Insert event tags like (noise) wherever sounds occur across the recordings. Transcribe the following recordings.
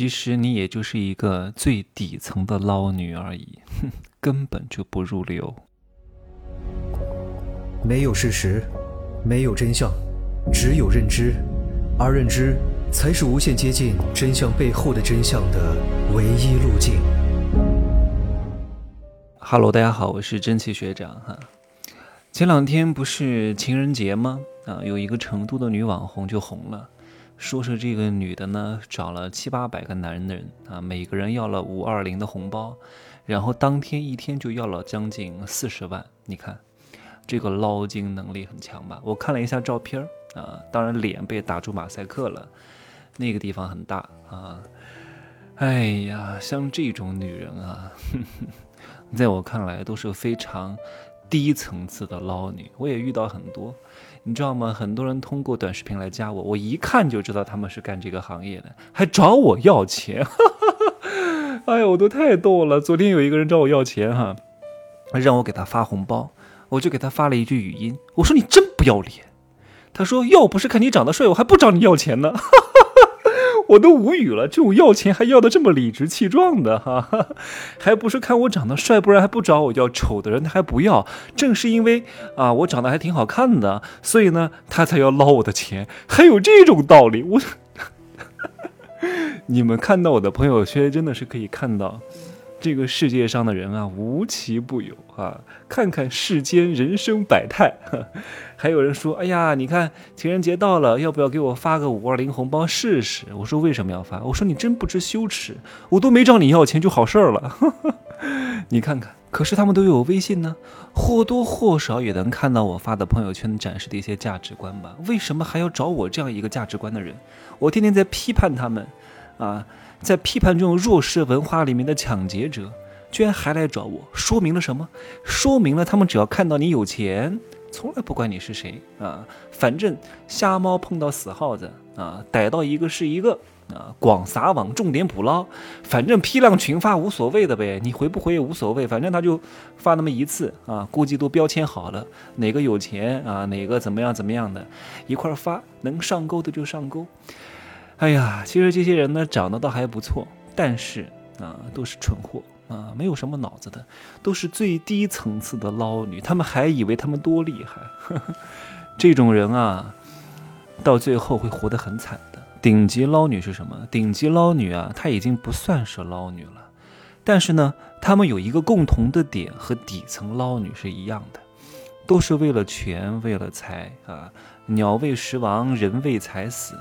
其实你也就是一个最底层的捞女而已，哼，(laughs) 根本就不入流。没有事实，没有真相，只有认知，而认知才是无限接近真相背后的真相的唯一路径。Hello，大家好，我是真气学长哈。前两天不是情人节吗？啊，有一个成都的女网红就红了，说是这个女的呢找了七八百个男人啊，每个人要了五二零的红包，然后当天一天就要了将近四十万。你看，这个捞金能力很强吧？我看了一下照片啊，当然脸被打出马赛克了，那个地方很大啊。哎呀，像这种女人啊，(laughs) 在我看来都是非常。低层次的捞女，我也遇到很多，你知道吗？很多人通过短视频来加我，我一看就知道他们是干这个行业的，还找我要钱，(laughs) 哎呀，我都太逗了。昨天有一个人找我要钱哈，让我给他发红包，我就给他发了一句语音，我说你真不要脸。他说要不是看你长得帅，我还不找你要钱呢。(laughs) 我都无语了，这种要钱还要的这么理直气壮的哈，(laughs) 还不是看我长得帅，不然还不找我要。丑的人他还不要，正是因为啊我长得还挺好看的，所以呢他才要捞我的钱，还有这种道理。我，(laughs) 你们看到我的朋友圈真的是可以看到。这个世界上的人啊，无奇不有啊！看看世间人生百态。(laughs) 还有人说：“哎呀，你看情人节到了，要不要给我发个五二零红包试试？”我说：“为什么要发？”我说：“你真不知羞耻，我都没找你要钱就好事儿了。(laughs) ”你看看，可是他们都有微信呢，或多或少也能看到我发的朋友圈展示的一些价值观吧？为什么还要找我这样一个价值观的人？我天天在批判他们，啊！在批判这种弱势文化里面的抢劫者，居然还来找我，说明了什么？说明了他们只要看到你有钱，从来不管你是谁啊，反正瞎猫碰到死耗子啊，逮到一个是一个啊，广撒网，重点捕捞，反正批量群发无所谓的呗，你回不回也无所谓，反正他就发那么一次啊，估计都标签好了，哪个有钱啊，哪个怎么样怎么样的，一块发，能上钩的就上钩。哎呀，其实这些人呢长得倒还不错，但是啊都是蠢货啊，没有什么脑子的，都是最低层次的捞女。他们还以为他们多厉害，呵 (laughs) 呵这种人啊，到最后会活得很惨的。顶级捞女是什么？顶级捞女啊，她已经不算是捞女了，但是呢，他们有一个共同的点，和底层捞女是一样的，都是为了权，为了财啊，鸟为食亡，人为财死。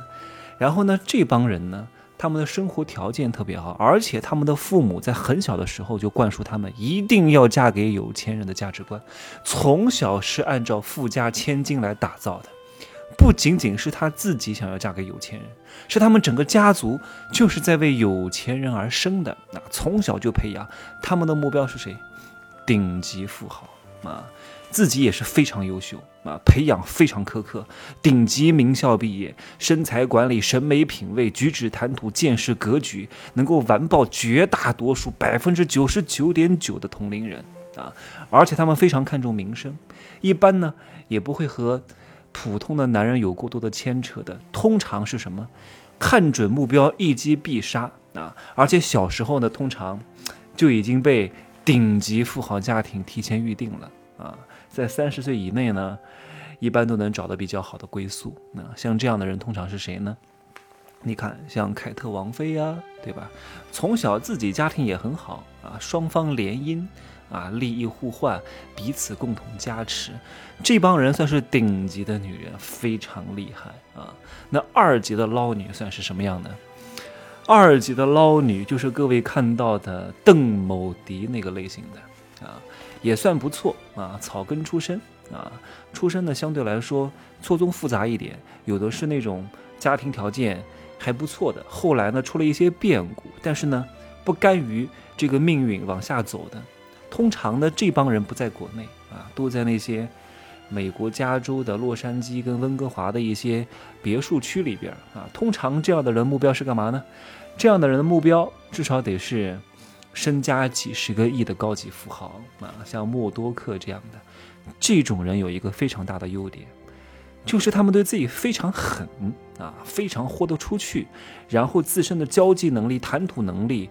然后呢，这帮人呢，他们的生活条件特别好，而且他们的父母在很小的时候就灌输他们一定要嫁给有钱人的价值观，从小是按照富家千金来打造的。不仅仅是他自己想要嫁给有钱人，是他们整个家族就是在为有钱人而生的。那从小就培养他们的目标是谁？顶级富豪啊！自己也是非常优秀啊，培养非常苛刻，顶级名校毕业，身材管理、审美品味、举止谈吐、见识格局，能够完爆绝大多数百分之九十九点九的同龄人啊！而且他们非常看重名声，一般呢也不会和普通的男人有过多的牵扯的，通常是什么？看准目标，一击必杀啊！而且小时候呢，通常就已经被顶级富豪家庭提前预定了啊！在三十岁以内呢，一般都能找到比较好的归宿。那像这样的人通常是谁呢？你看，像凯特王妃呀，对吧？从小自己家庭也很好啊，双方联姻啊，利益互换，彼此共同加持。这帮人算是顶级的女人，非常厉害啊。那二级的捞女算是什么样的？二级的捞女就是各位看到的邓某迪那个类型的啊。也算不错啊，草根出身啊，出身呢相对来说错综复杂一点，有的是那种家庭条件还不错的，后来呢出了一些变故，但是呢不甘于这个命运往下走的，通常呢这帮人不在国内啊，都在那些美国加州的洛杉矶跟温哥华的一些别墅区里边啊，通常这样的人目标是干嘛呢？这样的人的目标至少得是。身家几十个亿的高级富豪啊，像默多克这样的，这种人有一个非常大的优点，就是他们对自己非常狠啊，非常豁得出去，然后自身的交际能力、谈吐能力。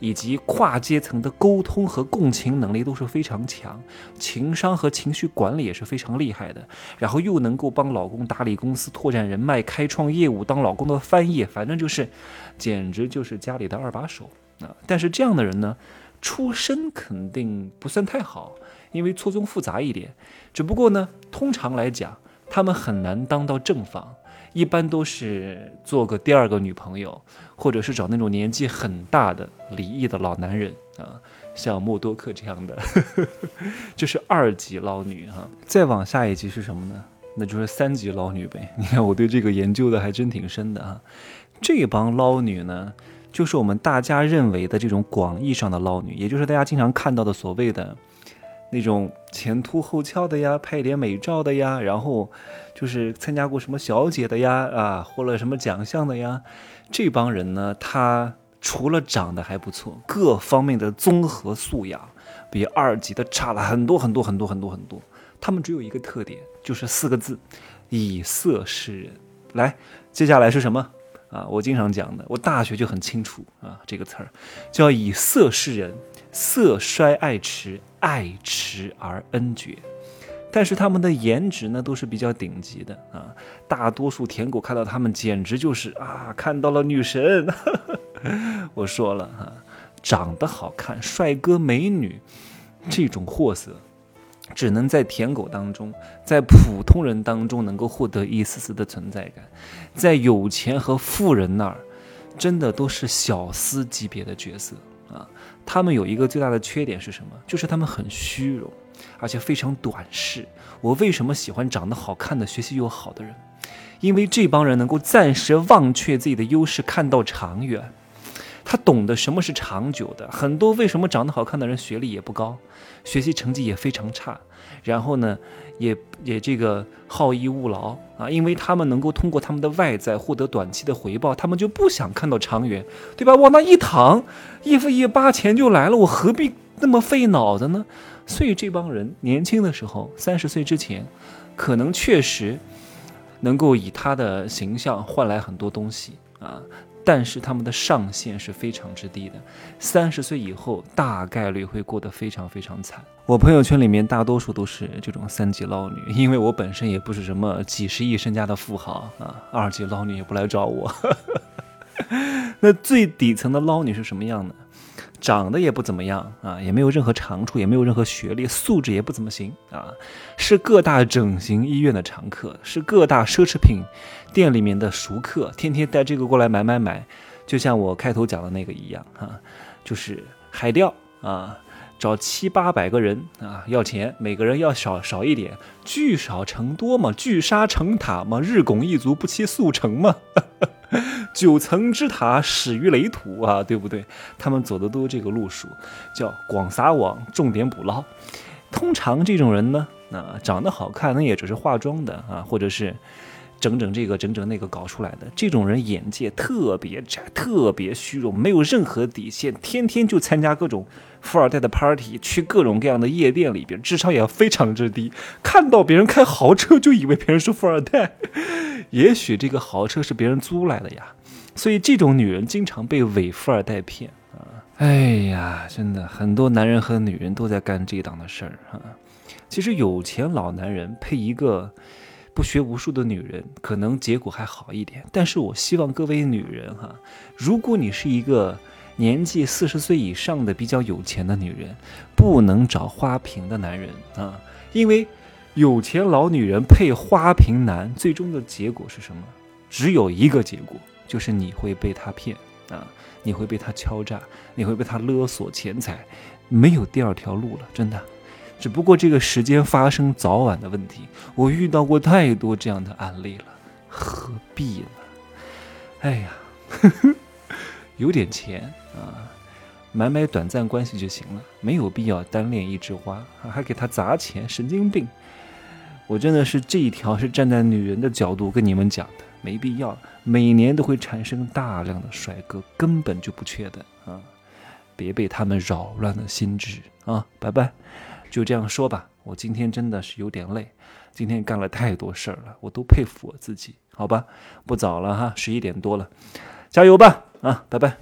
以及跨阶层的沟通和共情能力都是非常强，情商和情绪管理也是非常厉害的。然后又能够帮老公打理公司、拓展人脉、开创业务，当老公的翻译，反正就是，简直就是家里的二把手啊！但是这样的人呢，出身肯定不算太好，因为错综复杂一点。只不过呢，通常来讲，他们很难当到正房。一般都是做个第二个女朋友，或者是找那种年纪很大的离异的老男人啊，像默多克这样的，(laughs) 就是二级捞女哈。再往下一级是什么呢？那就是三级捞女呗。你看我对这个研究的还真挺深的啊。这帮捞女呢，就是我们大家认为的这种广义上的捞女，也就是大家经常看到的所谓的。那种前凸后翘的呀，拍点美照的呀，然后就是参加过什么小姐的呀，啊，获了什么奖项的呀，这帮人呢，他除了长得还不错，各方面的综合素养比二级的差了很多很多很多很多很多。他们只有一个特点，就是四个字：以色示人。来，接下来是什么？啊，我经常讲的，我大学就很清楚啊，这个词儿叫以色示人。色衰爱弛，爱弛而恩绝。但是他们的颜值呢，都是比较顶级的啊。大多数舔狗看到他们，简直就是啊，看到了女神。(laughs) 我说了哈，长得好看，帅哥美女，这种货色，只能在舔狗当中，在普通人当中能够获得一丝丝的存在感，在有钱和富人那儿，真的都是小厮级别的角色。啊，他们有一个最大的缺点是什么？就是他们很虚荣，而且非常短视。我为什么喜欢长得好看的、学习又好的人？因为这帮人能够暂时忘却自己的优势，看到长远。他懂得什么是长久的。很多为什么长得好看的人学历也不高，学习成绩也非常差，然后呢？也也这个好逸恶劳啊，因为他们能够通过他们的外在获得短期的回报，他们就不想看到长远，对吧？往那一躺，一付一八钱就来了，我何必那么费脑子呢？所以这帮人年轻的时候，三十岁之前，可能确实能够以他的形象换来很多东西啊。但是他们的上限是非常之低的，三十岁以后大概率会过得非常非常惨。我朋友圈里面大多数都是这种三级捞女，因为我本身也不是什么几十亿身家的富豪啊，二级捞女也不来找我。(laughs) 那最底层的捞女是什么样的？长得也不怎么样啊，也没有任何长处，也没有任何学历，素质也不怎么行啊，是各大整形医院的常客，是各大奢侈品店里面的熟客，天天带这个过来买买买，就像我开头讲的那个一样哈，就是海钓啊，找七八百个人啊要钱，每个人要少少一点，聚少成多嘛，聚沙成塔嘛，日拱一卒不期速成嘛。(laughs) (laughs) 九层之塔始于垒土啊，对不对？他们走的都这个路数，叫广撒网，重点捕捞。通常这种人呢，啊，长得好看，那也只是化妆的啊，或者是整整这个整整那个搞出来的。这种人眼界特别窄，特别虚荣，没有任何底线，天天就参加各种富二代的 party，去各种各样的夜店里边，智商也非常之低。看到别人开豪车，就以为别人是富二代。(laughs) 也许这个豪车是别人租来的呀，所以这种女人经常被伪富二代骗啊！哎呀，真的很多男人和女人都在干这档的事儿哈。其实有钱老男人配一个不学无术的女人，可能结果还好一点。但是我希望各位女人哈，如果你是一个年纪四十岁以上的比较有钱的女人，不能找花瓶的男人啊，因为。有钱老女人配花瓶男，最终的结果是什么？只有一个结果，就是你会被他骗啊，你会被他敲诈，你会被他勒索钱财，没有第二条路了，真的。只不过这个时间发生早晚的问题。我遇到过太多这样的案例了，何必呢？哎呀，(laughs) 有点钱啊，买买短暂关系就行了，没有必要单恋一枝花，还给他砸钱，神经病。我真的是这一条是站在女人的角度跟你们讲的，没必要。每年都会产生大量的帅哥，根本就不缺的啊！别被他们扰乱了心智啊！拜拜。就这样说吧，我今天真的是有点累，今天干了太多事儿了，我都佩服我自己。好吧，不早了哈，十一点多了，加油吧啊，拜拜。